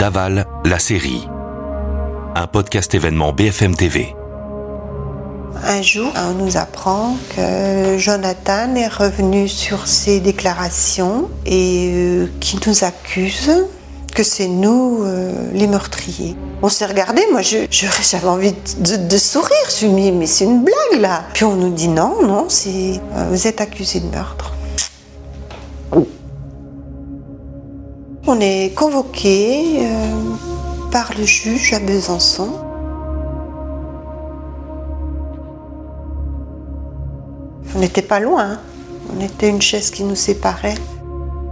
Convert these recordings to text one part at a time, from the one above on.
Daval, la série. Un podcast événement BFM TV. Un jour, on nous apprend que Jonathan est revenu sur ses déclarations et euh, qui nous accuse que c'est nous euh, les meurtriers. On s'est regardé, moi j'avais envie de, sourire, je me suis dit mais c'est une blague là. Puis on nous dit non, non, euh, vous êtes accusé de meurtre. On est convoqué euh, par le juge à Besançon. On n'était pas loin, hein. on était une chaise qui nous séparait.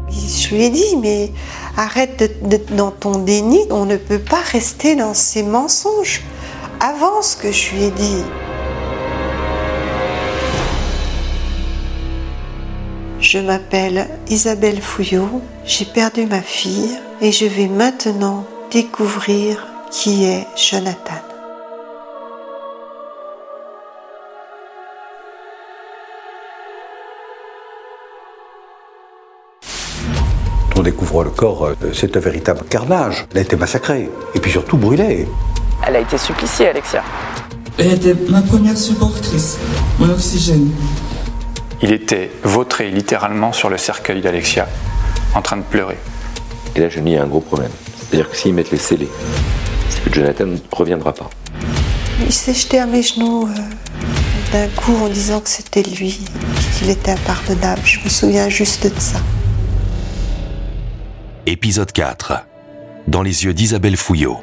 Je lui ai dit, mais arrête d'être dans ton déni, on ne peut pas rester dans ces mensonges. Avance que je lui ai dit. Je m'appelle Isabelle Fouillot, j'ai perdu ma fille et je vais maintenant découvrir qui est Jonathan. On découvre le corps, euh, c'est un véritable carnage. Elle a été massacrée, et puis surtout brûlée. Elle a été suppliciée, Alexia. Elle était ma première supportrice, mon oxygène. Il était vautré littéralement sur le cercueil d'Alexia, en train de pleurer. Et là, je me dis, il y a un gros problème. C'est-à-dire que s'ils mettent les scellés, c'est que Jonathan ne reviendra pas. Il s'est jeté à mes genoux euh, d'un coup en disant que c'était lui, qu'il était impardonnable. Je me souviens juste de ça. Épisode 4. Dans les yeux d'Isabelle Fouillot.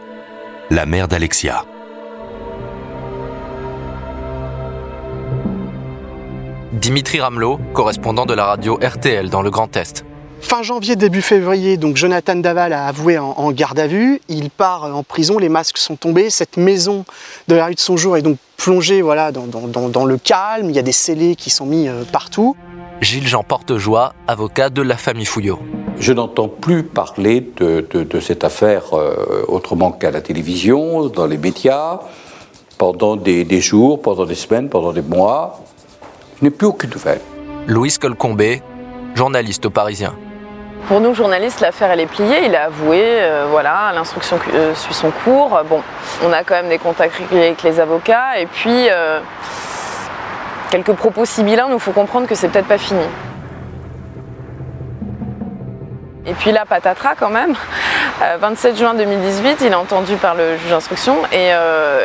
La mère d'Alexia. Dimitri Ramelot, correspondant de la radio RTL dans le Grand Est. Fin janvier, début février, donc Jonathan Daval a avoué en, en garde à vue. Il part en prison, les masques sont tombés. Cette maison de la rue de son jour est donc plongée voilà, dans, dans- dans- dans le calme. Il y a des scellés qui sont mis euh, partout. Gilles-Jean Portejoie, avocat de la famille Fouillot. Je n'entends plus parler de, de- de cette affaire euh, autrement qu'à la télévision, dans les médias, pendant des, des jours, pendant des semaines, pendant des mois. N'ai plus aucune nouvelle. Louise Colcombé, journaliste au Parisien. Pour nous, journalistes, l'affaire, elle est pliée. Il a avoué, euh, voilà, l'instruction euh, suit son cours. Bon, on a quand même des contacts réguliers avec les avocats. Et puis, euh, quelques propos sibyllins nous font comprendre que c'est peut-être pas fini. Et puis là, patatras quand même. Euh, 27 juin 2018, il est entendu par le juge d'instruction et, euh,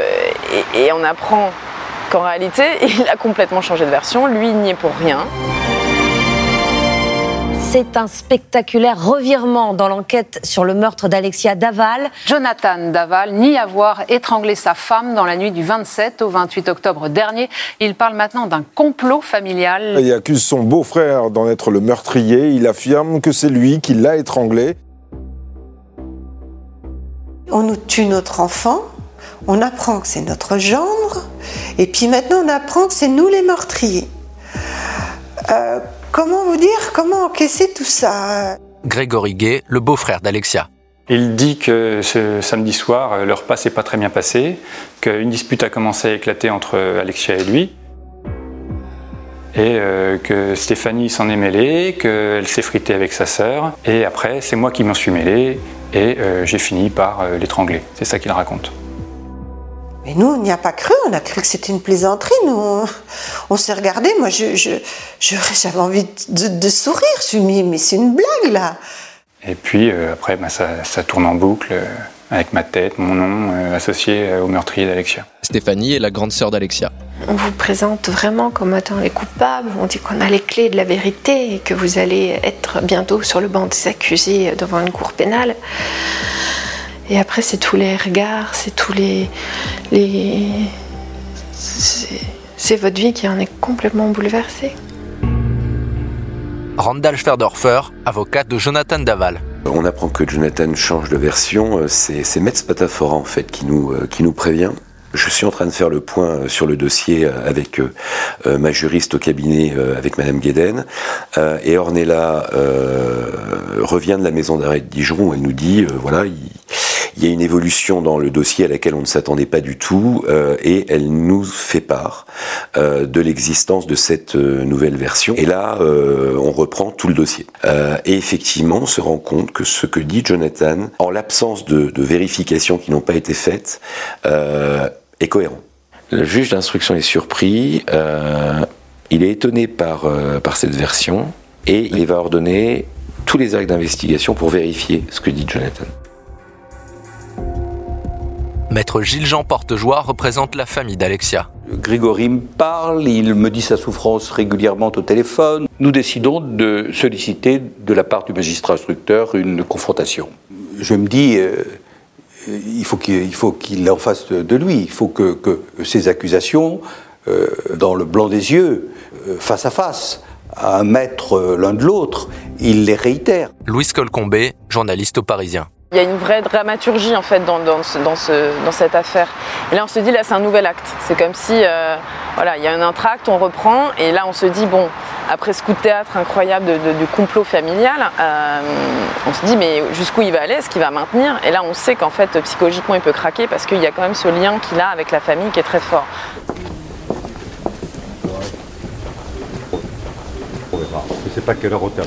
et- et on apprend qu'en réalité, il a complètement changé de version. Lui, il n'y est pour rien. C'est un spectaculaire revirement dans l'enquête sur le meurtre d'Alexia Daval. Jonathan Daval nie avoir étranglé sa femme dans la nuit du 27 au 28 octobre dernier. Il parle maintenant d'un complot familial. Il accuse son beau-frère d'en être le meurtrier. Il affirme que c'est lui qui l'a étranglé. On nous tue notre enfant, on apprend que c'est notre gendre, et puis maintenant on apprend que c'est nous les meurtriers. Euh, comment vous dire, comment encaisser tout ça? Grégory Gay, le beau-frère d'Alexia. Il dit que ce samedi soir, euh, le repas s'est pas très bien passé, qu'une dispute a commencé à éclater entre Alexia et lui, et euh, que Stéphanie s'en est mêlée, qu'elle s'est fritée avec sa sœur, et après, c'est moi qui m'en suis mêlé, et euh, j'ai fini par euh, l'étrangler. C'est ça qu'il raconte. Mais nous, on n'y a pas cru, on a cru que c'était une plaisanterie. Nous, on, on s'est regardé, moi je, je, je- j'avais envie de, de sourire. Je me suis dit, mais c'est une blague là. Et puis euh, après, bah, ça, ça tourne en boucle euh, avec ma tête, mon nom euh, associé au meurtrier d'Alexia. Stéphanie est la grande sœur d'Alexia. On vous présente vraiment comme étant les coupables, on dit qu'on a les clés de la vérité et que vous allez être bientôt sur le banc des accusés devant une cour pénale. Et après, c'est tous les regards, c'est tous les. les... c'est- votre vie qui en est complètement bouleversée. Randall Schwerdorfer, avocat de Jonathan Daval. On apprend que Jonathan change de version. C'est Metz Patafora, en fait, qui nous, euh, qui nous prévient. Je suis en train de faire le point euh, sur le dossier euh, avec euh, ma juriste au cabinet, euh, avec Madame Guéden. Euh, et Ornella euh, revient de la maison d'arrêt de Dijon. Elle nous dit, euh, voilà, il, Il y a une évolution dans le dossier à laquelle on ne s'attendait pas du tout euh, et elle nous fait part euh, de l'existence de cette euh, nouvelle version. Et là, on reprend tout le dossier. Et effectivement, on se rend compte que ce que dit Jonathan, en l'absence de, vérifications qui n'ont pas été faites, est cohérent. Le juge d'instruction est surpris. il est étonné par, par cette version et il va ordonner tous les actes d'investigation pour vérifier ce que dit Jonathan. Maître Gilles-Jean Portejoie représente la famille d'Alexia. Grégory me parle, il me dit sa souffrance régulièrement au téléphone. Nous décidons de solliciter de la part du magistrat instructeur une confrontation. Je me dis, euh, il faut qu'il en fasse de, de lui. Il faut que, que ces accusations, euh, dans le blanc des yeux, euh, face à face, à un mètre euh, l'un de l'autre, il les réitère. Louise Colcombé, journaliste au Parisien. Il y a une vraie dramaturgie en fait dans, dans, ce- dans, ce- dans cette affaire. Et là on se dit là c'est un nouvel acte. C'est comme si euh, voilà il y a un intract, on reprend et là on se dit bon après ce coup de théâtre incroyable du complot familial, euh, on se dit mais jusqu'où il va aller, est-ce qu'il va maintenir? Et là on sait qu'en fait psychologiquement il peut craquer parce qu'il y a quand même ce lien qu'il a avec la famille qui est très fort. Je sais pas quelle heure au terme.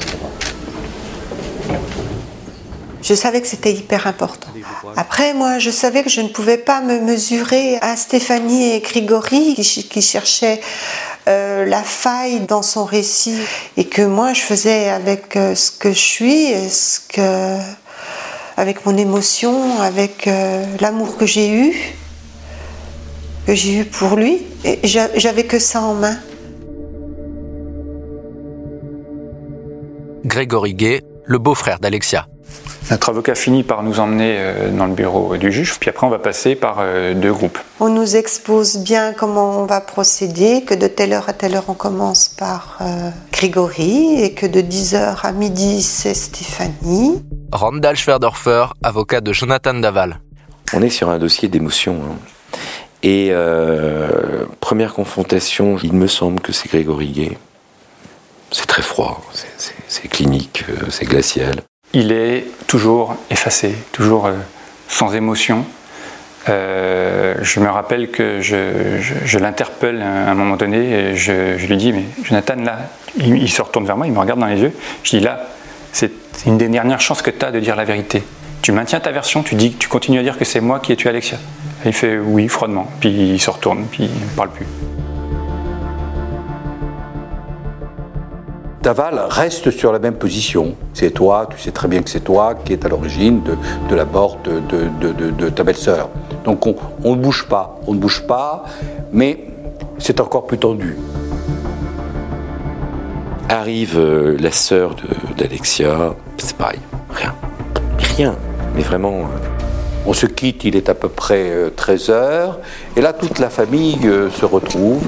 Je savais que c'était hyper important. Après, moi, je savais que je ne pouvais pas me mesurer à Stéphanie et Grigori qui, qui cherchaient euh, la faille dans son récit et que moi, je faisais avec euh, ce que je suis, avec mon émotion, avec euh, l'amour que j'ai eu, que j'ai eu pour lui. J'avais que ça en main. Grégory Gay, le beau-frère d'Alexia. Notre avocat finit par nous emmener euh, dans le bureau du juge, puis après on va passer par euh, deux groupes. On nous expose bien comment on va procéder, que de telle heure à telle heure on commence par euh, Grégory et que de 10h à midi c'est Stéphanie. Randall Schwerdorfer, avocat de Jonathan Daval. On est sur un dossier d'émotion. hein. Et euh, première confrontation, il me semble que c'est Grégory Gay. C'est très froid, c'est- clinique, c'est glacial. Il est toujours effacé, toujours euh, sans émotion. Euh, je me rappelle que je, je- l'interpelle à un moment donné et je, je lui dis Mais Jonathan, là, il, se retourne vers moi, il me regarde dans les yeux. Je dis Là, c'est une des dernières chances que tu as de dire la vérité. Tu maintiens ta version, tu, dis, tu continues à dire que c'est moi qui ai tué Alexia. Il fait Oui, froidement. Puis il se retourne, puis il ne parle plus. Daval reste sur la même position. C'est toi, tu sais très bien que c'est toi qui est à l'origine de, de la mort de, de- de- ta belle-sœur. Donc on, on ne bouge pas, on ne bouge pas, mais c'est encore plus tendu. Arrive euh, la sœur d'Alexia, c'est pareil, rien. Rien, mais vraiment. euh, On se quitte, il est à peu près 13 heures, et là toute la famille euh, se retrouve.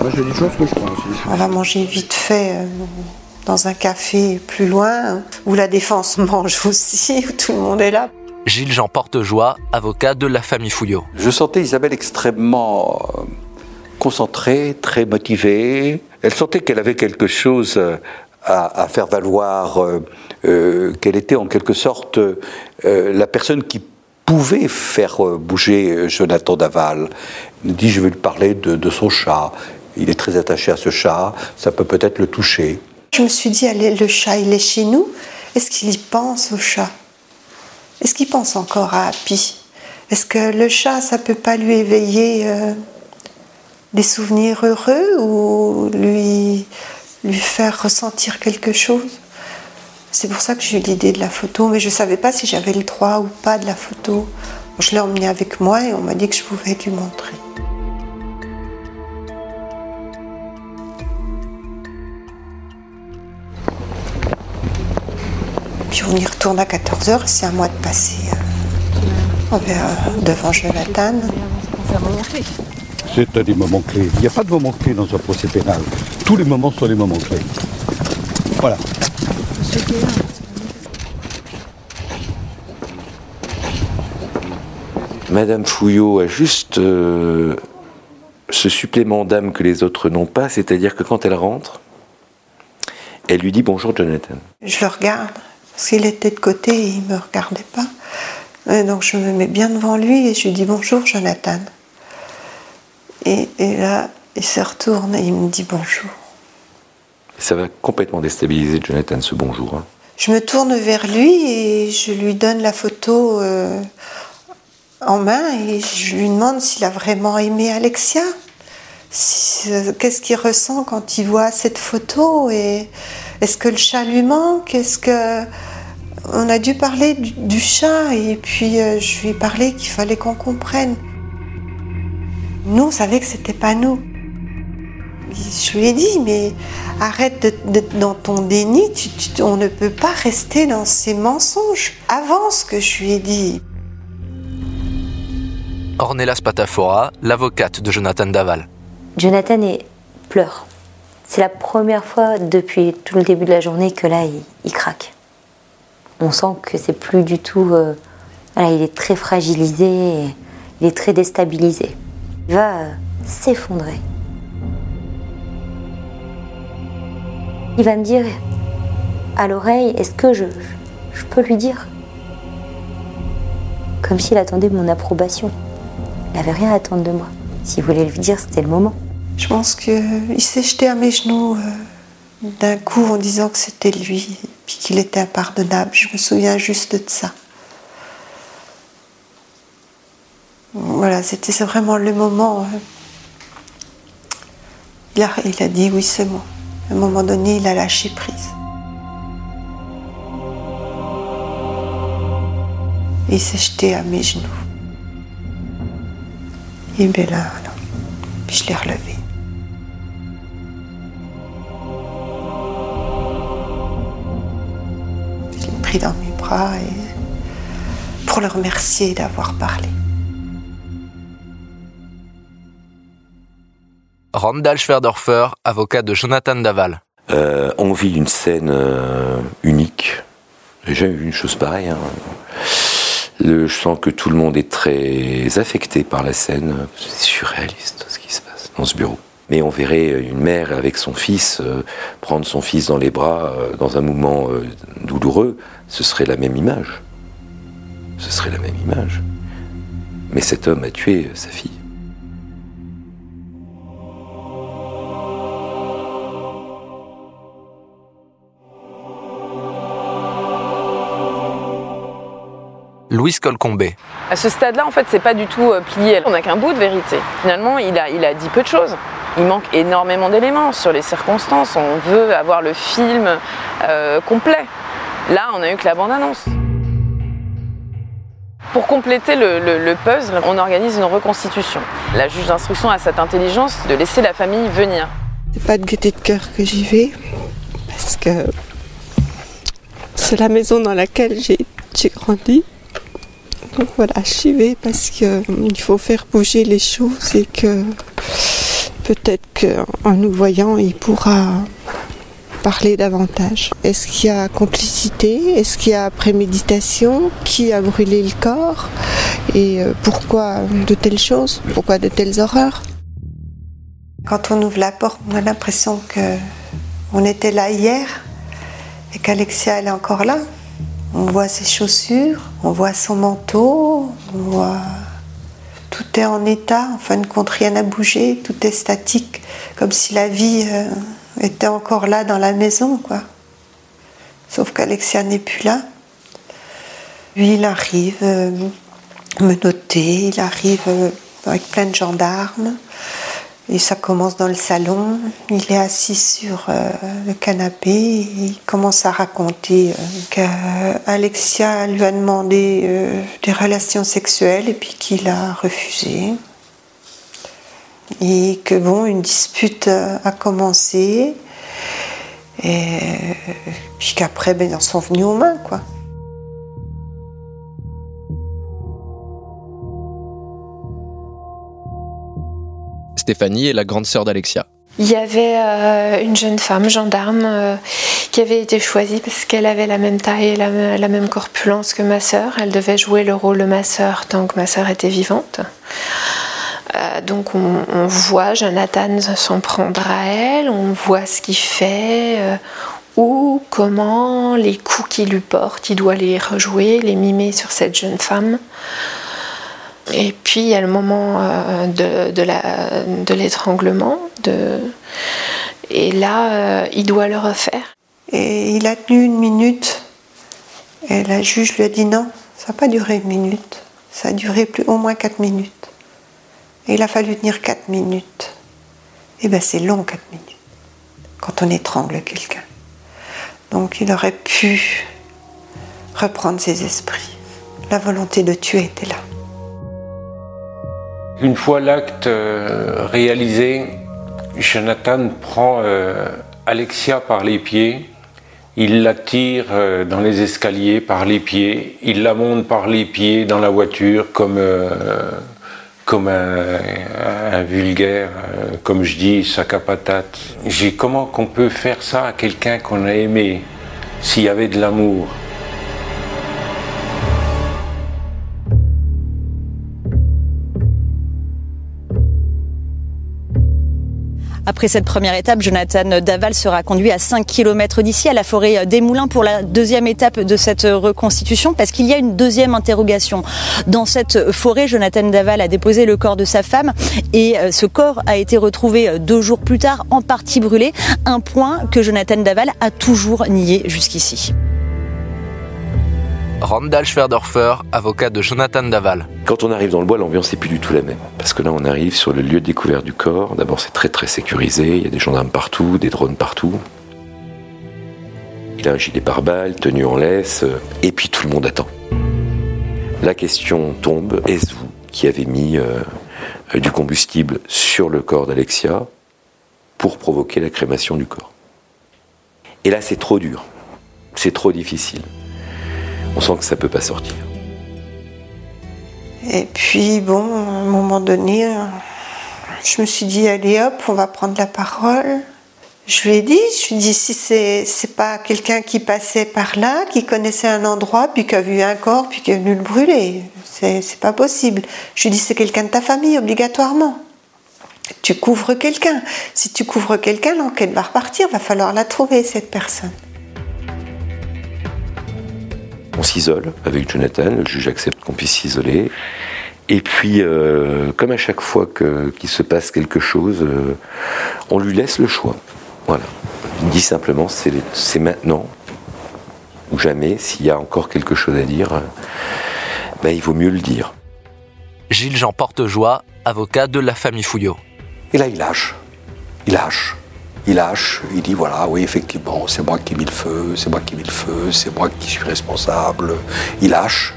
Moi, j'ai des choses que je aussi. On va manger vite fait euh, dans un café plus loin où la défense mange aussi, où tout le monde est là. Gilles-Jean Portejoie, avocat de la famille Fouillot. Je sentais Isabelle extrêmement euh, concentrée, très motivée. Elle sentait qu'elle avait quelque chose euh, à, à faire valoir, euh, euh, qu'elle était en quelque sorte euh, la personne qui pouvait faire bouger Jonathan Daval. Il me dit, je vais lui parler de, de son chat. Il est très attaché à ce chat, ça peut peut-être le toucher. Je me suis dit, le chat, il est chez nous. Est-ce qu'il y pense au chat? Est-ce qu'il pense encore à Happy? Est-ce que le chat, ça peut pas lui éveiller euh, des souvenirs heureux ou lui, lui faire ressentir quelque chose? C'est pour ça que j'ai eu l'idée de la photo, mais je ne savais pas si j'avais le droit ou pas de la photo. Je l'ai emmené avec moi et on m'a dit que je pouvais lui montrer. Puis on y retourne à 14h, c'est à moi de passer euh, devant Jonathan. C'est des moments clés. Il n'y a pas de moments clés dans un procès pénal. Tous les moments sont les moments clés. Voilà. Madame Fouillot a juste euh, ce supplément d'âme que les autres n'ont pas, c'est-à-dire que quand elle rentre, elle lui dit bonjour Jonathan. Je le regarde, Parce qu'il était de côté et il ne me regardait pas. Et donc je me mets bien devant lui et je lui dis bonjour Jonathan. Et, et là, il se retourne et il me dit bonjour. Ça va complètement déstabiliser Jonathan ce bonjour. hein. Je me tourne vers lui et je lui donne la photo euh, en main et je lui demande s'il a vraiment aimé Alexia. Euh, Qu'est-ce qu'il ressent quand il voit cette photo et est-ce que le chat lui manque? Est-ce que on a dû parler du, chat et puis euh, je lui ai parlé qu'il fallait qu'on comprenne. Nous, on savait que c'était pas nous. Je lui ai dit, mais arrête de- dans ton déni, on ne peut pas rester dans ces mensonges. Avant ce que je lui ai dit. Ornella Spatafora, l'avocate de Jonathan Daval. Jonathan pleure. C'est la première fois depuis tout le début de la journée que là, il, craque. On sent que c'est plus du tout. euh, il est très fragilisé, il est très déstabilisé. Il va euh, s'effondrer. Il va me dire à l'oreille est-ce que je, je peux lui dire? Comme s'il attendait mon approbation. Il n'avait rien à attendre de moi. S'il voulait lui dire, c'était le moment. Je pense qu'il s'est jeté à mes genoux euh, d'un coup en disant que c'était lui, puis qu'il était impardonnable. Je me souviens juste de ça. Voilà, c'était vraiment le moment. euh, il, a, il a dit oui, c'est bon. À un moment donné, il a lâché prise. Il s'est jeté à mes genoux. Et bien là, non. Puis je l'ai relevé. Je l'ai pris dans mes bras et pour le remercier d'avoir parlé. Randall Schwerdorfer, avocat de Jonathan Daval. Euh, on vit une scène euh, unique. J'ai jamais vu une chose pareille. hein. Je sens que tout le monde est très affecté par la scène. C'est surréaliste ce qui se passe dans ce bureau. Mais on verrait une mère avec son fils euh, prendre son fils dans les bras euh, dans un moment euh, douloureux. Ce serait la même image. Ce serait la même image. Mais cet homme a tué euh, sa fille. Louise Colcombé. À ce stade-là, en fait, c'est pas du tout euh, plié. On n'a qu'un bout de vérité. Finalement, il a, il a dit peu de choses. Il manque énormément d'éléments sur les circonstances. On veut avoir le film euh, complet. Là, on a eu que la bande-annonce. Pour compléter le, le- le puzzle, on organise une reconstitution. La juge d'instruction a cette intelligence de laisser la famille venir. C'est pas de gaieté de cœur que j'y vais, parce que c'est la maison dans laquelle j'ai grandi. Donc voilà, j'y vais parce qu'il faut faire bouger les choses et que peut-être qu'en nous voyant, il pourra parler davantage. Est-ce qu'il y a complicité? Est-ce qu'il y a préméditation? Qui a brûlé le corps? Et euh, pourquoi de telles choses? Pourquoi de telles horreurs? Quand on ouvre la porte, on a l'impression que on était là hier et qu'Alexia est encore là. On voit ses chaussures, on voit son manteau, on voit tout est en état. En fin de compte, rien n'a bougé, tout est statique, comme si la vie euh, était encore là dans la maison, quoi. Sauf qu'Alexia n'est plus là. Lui, il arrive euh, menotté, il arrive euh, avec plein de gendarmes. Et ça commence dans le salon. Il est assis sur euh, le canapé et il commence à raconter euh, qu'Alexia lui a demandé euh, des relations sexuelles et puis qu'il a refusé. Et que bon, une dispute a commencé. Et puis qu'après, ben, ils en sont venus aux mains, quoi. Stéphanie est la grande sœur d'Alexia. Il y avait euh, une jeune femme, gendarme, euh, qui avait été choisie parce qu'elle avait la même taille et la, même corpulence que ma sœur. Elle devait jouer le rôle de ma sœur tant que ma sœur était vivante. Euh, donc on, on voit Jonathan s'en prendre à elle, on voit ce qu'il fait, où, comment, les coups qu'il lui porte, il doit les rejouer, les mimer sur cette jeune femme. Et puis il y a le moment euh, de, l'étranglement, et là, euh, il doit le refaire. Et il a tenu une minute. Et la juge lui a dit non, ça n'a pas duré une minute. Ça a duré plus, au moins quatre minutes. Et il a fallu tenir quatre minutes. Et bien c'est long quatre minutes quand on étrangle quelqu'un. Donc il aurait pu reprendre ses esprits. La volonté de tuer était là. Une fois l'acte euh, réalisé, Jonathan prend euh, Alexia par les pieds, il la tire euh, dans les escaliers par les pieds, il la monte par les pieds dans la voiture comme, comme un, vulgaire, comme je dis, sac à patate. J'ai comment qu'on peut faire ça à quelqu'un qu'on a aimé, s'il y avait de l'amour? Après cette première étape, Jonathan Daval sera conduit à 5 km d'ici, à la forêt des Moulins, pour la deuxième étape de cette reconstitution, parce qu'il y a une deuxième interrogation. Dans cette forêt, Jonathan Daval a déposé le corps de sa femme, et euh, ce corps a été retrouvé euh, deux jours plus tard, en partie brûlé, un point que Jonathan Daval a toujours nié jusqu'ici. Randall Schwerdorfer, avocat de Jonathan Daval. Quand on arrive dans le bois, l'ambiance n'est plus du tout la même. Parce que là, on arrive sur le lieu de découverte du corps. D'abord, c'est très très sécurisé. Il y a des gendarmes partout, des drones partout. Il a un gilet pare-balles, tenue en laisse, euh, et puis tout le monde attend. La question tombe est-ce vous qui avez mis euh, euh, du combustible sur le corps d'Alexia pour provoquer la crémation du corps? Et là, c'est trop dur. C'est trop difficile. On sent que ça peut pas sortir. Et puis, bon, à un moment donné, euh, je me suis dit, allez hop, on va prendre la parole. Je lui ai dit, je lui ai dit, si c'est, c'est pas quelqu'un qui passait par là, qui connaissait un endroit, puis qui a vu un corps, puis qui est venu le brûler, c'est, c'est pas possible. Je lui ai dit, c'est quelqu'un de ta famille, obligatoirement. Tu couvres quelqu'un. Si tu couvres quelqu'un, l'enquête va repartir, va falloir la trouver, cette personne. On s'isole avec Jonathan, le juge accepte qu'on puisse s'isoler. Et puis, euh, comme à chaque fois qu'il se passe quelque chose, euh, on lui laisse le choix. Voilà. Il dit simplement, c'est maintenant ou jamais. S'il y a encore quelque chose à dire, euh, ben, il vaut mieux le dire. Gilles-Jean Portejoie, avocat de la famille Fouillot. Et là, il lâche. Il lâche. Il lâche. Il dit voilà, oui, effectivement, c'est moi qui ai mis le feu, c'est moi qui ai mis le feu, c'est moi qui suis responsable. Il lâche.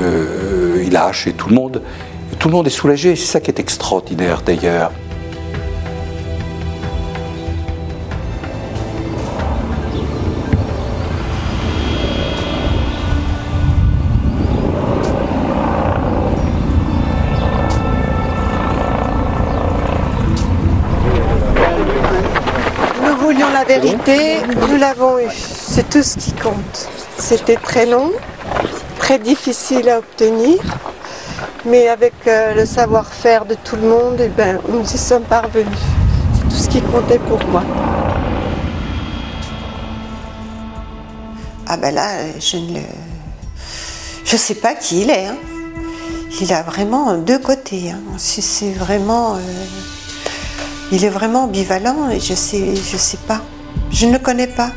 Euh, il lâche et tout le monde, tout le monde est soulagé. C'est ça qui est extraordinaire d'ailleurs. Nous l'avons eue. C'est tout ce qui compte. C'était très long, très difficile à obtenir, mais avec euh, le savoir-faire de tout le monde, eh ben, nous y sommes parvenus. C'est tout ce qui comptait pour moi. Ah ben là, je ne le... Je sais pas qui il est. hein. Il a vraiment deux côtés. hein. C'est vraiment... euh, il est vraiment ambivalent et je sais, je sais pas. Je ne le connais pas.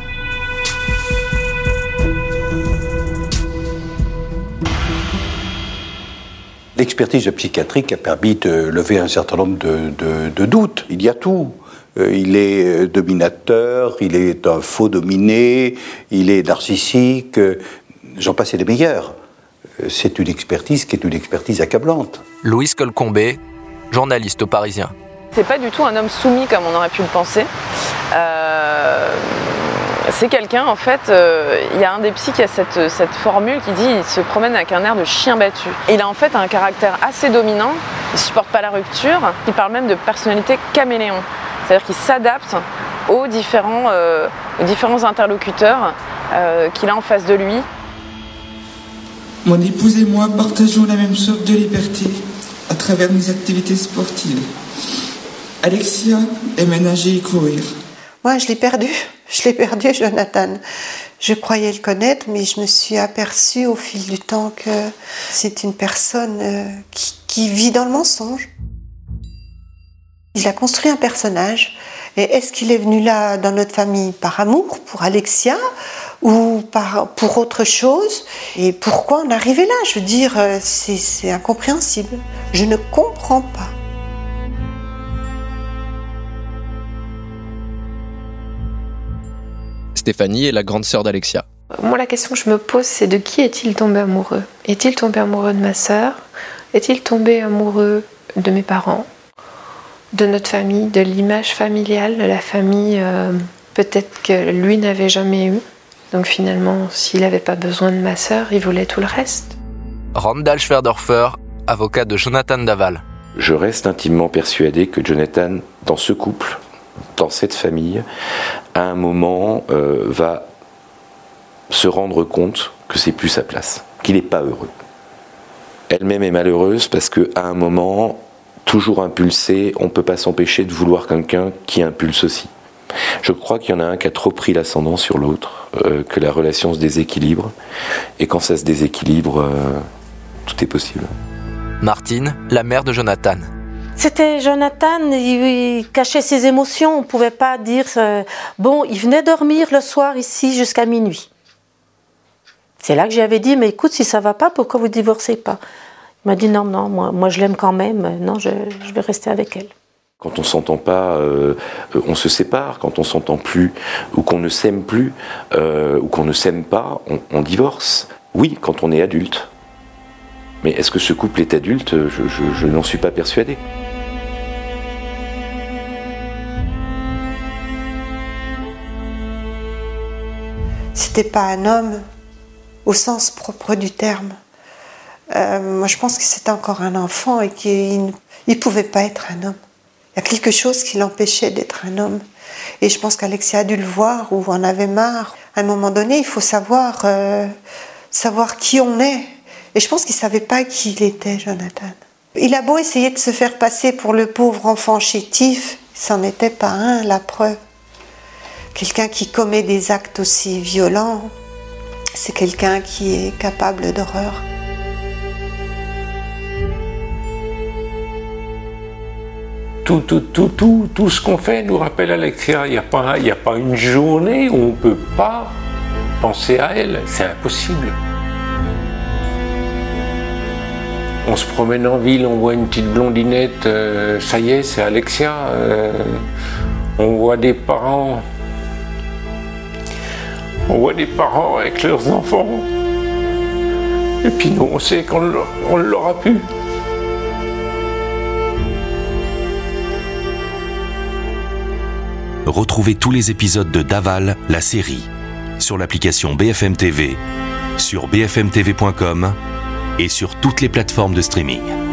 L'expertise psychiatrique a permis de lever un certain nombre de, de- de doutes. Il y a tout. Euh, Il est euh, dominateur, il est un faux dominé, il est narcissique, j'en passe des meilleurs. Euh, C'est une expertise qui est une expertise accablante. Louise Colcombé, journaliste au Parisien. C'est pas du tout un homme soumis comme on aurait pu le penser. Euh, c'est quelqu'un, en fait, euh, il y a un des psys qui a cette, cette formule qui dit il se promène avec un air de chien battu. Il a en fait un caractère assez dominant, il supporte pas la rupture, il parle même de personnalité caméléon. C'est-à-dire qu'il s'adapte aux différents, euh, aux différents interlocuteurs euh, qu'il a en face de lui. Mon épouse et moi partageons la même sorte de liberté à travers nos activités sportives. Alexia aime nager et courir. Moi, je l'ai perdu. Je l'ai perdu, Jonathan. Je croyais le connaître, mais je me suis aperçue au fil du temps que c'est une personne euh, qui, qui vit dans le mensonge. Il a construit un personnage. Et est-ce qu'il est venu là dans notre famille par amour pour Alexia ou par, pour autre chose? Et pourquoi est arrivé là? Je veux dire, euh, c'est incompréhensible. Je ne comprends pas. Stéphanie est la grande sœur d'Alexia. Moi, la question que je me pose, c'est de qui est-il tombé amoureux? Est-il tombé amoureux de ma sœur? Est-il tombé amoureux de mes parents? De notre famille De l'image familiale de la famille euh, Peut-être que lui n'avait jamais eu. Donc finalement, s'il n'avait pas besoin de ma sœur, il voulait tout le reste. Randall Schwerdorfer, avocat de Jonathan Daval. Je reste intimement persuadé que Jonathan, dans ce couple, dans cette famille, à un moment, euh, va se rendre compte que c'est plus sa place, qu'il n'est pas heureux. Elle-même est malheureuse parce qu'à un moment, toujours impulsé, on ne peut pas s'empêcher de vouloir quelqu'un qui impulse aussi. Je crois qu'il y en a un qui a trop pris l'ascendant sur l'autre, euh, que la relation se déséquilibre, et quand ça se déséquilibre, euh, tout est possible. Martine, la mère de Jonathan. C'était Jonathan, il, cachait ses émotions, on ne pouvait pas dire... euh, bon, il venait dormir le soir ici jusqu'à minuit. C'est là que j'avais dit, mais écoute, si ça va pas, pourquoi vous divorcez pas? Il m'a dit, non, non, moi, moi je l'aime quand même, non, je, je vais rester avec elle. Quand on s'entend pas, euh, on se sépare. Quand on s'entend plus, ou qu'on ne s'aime plus, euh, ou qu'on ne s'aime pas, on divorce. Oui, quand on est adulte. Mais est-ce que ce couple est adulte? Je, n'en suis pas persuadé. C'était pas un homme au sens propre du terme. Euh, moi, je pense que c'était encore un enfant et qu'il ne pouvait pas être un homme. Il y a quelque chose qui l'empêchait d'être un homme. Et je pense qu'Alexia a dû le voir ou en avait marre. À un moment donné, il faut savoir, euh, savoir qui on est. Et je pense qu'il savait pas qui il était, Jonathan. Il a beau essayer de se faire passer pour le pauvre enfant chétif, c'en était pas un, la preuve. Quelqu'un qui commet des actes aussi violents, c'est quelqu'un qui est capable d'horreur. Tout, tout, tout, tout, tout ce qu'on fait nous rappelle Alexia. Il n'y a, a pas une journée où on ne peut pas penser à elle. C'est impossible. On se promène en ville, on voit une petite blondinette, euh, ça y est, c'est Alexia. Euh, on voit des parents. On voit des parents avec leurs enfants. Et puis nous, on sait qu'on on l'aura pu. Retrouvez tous les épisodes de Daval, la série, sur l'application BFM TV, sur bfmtv.com et sur toutes les plateformes de streaming.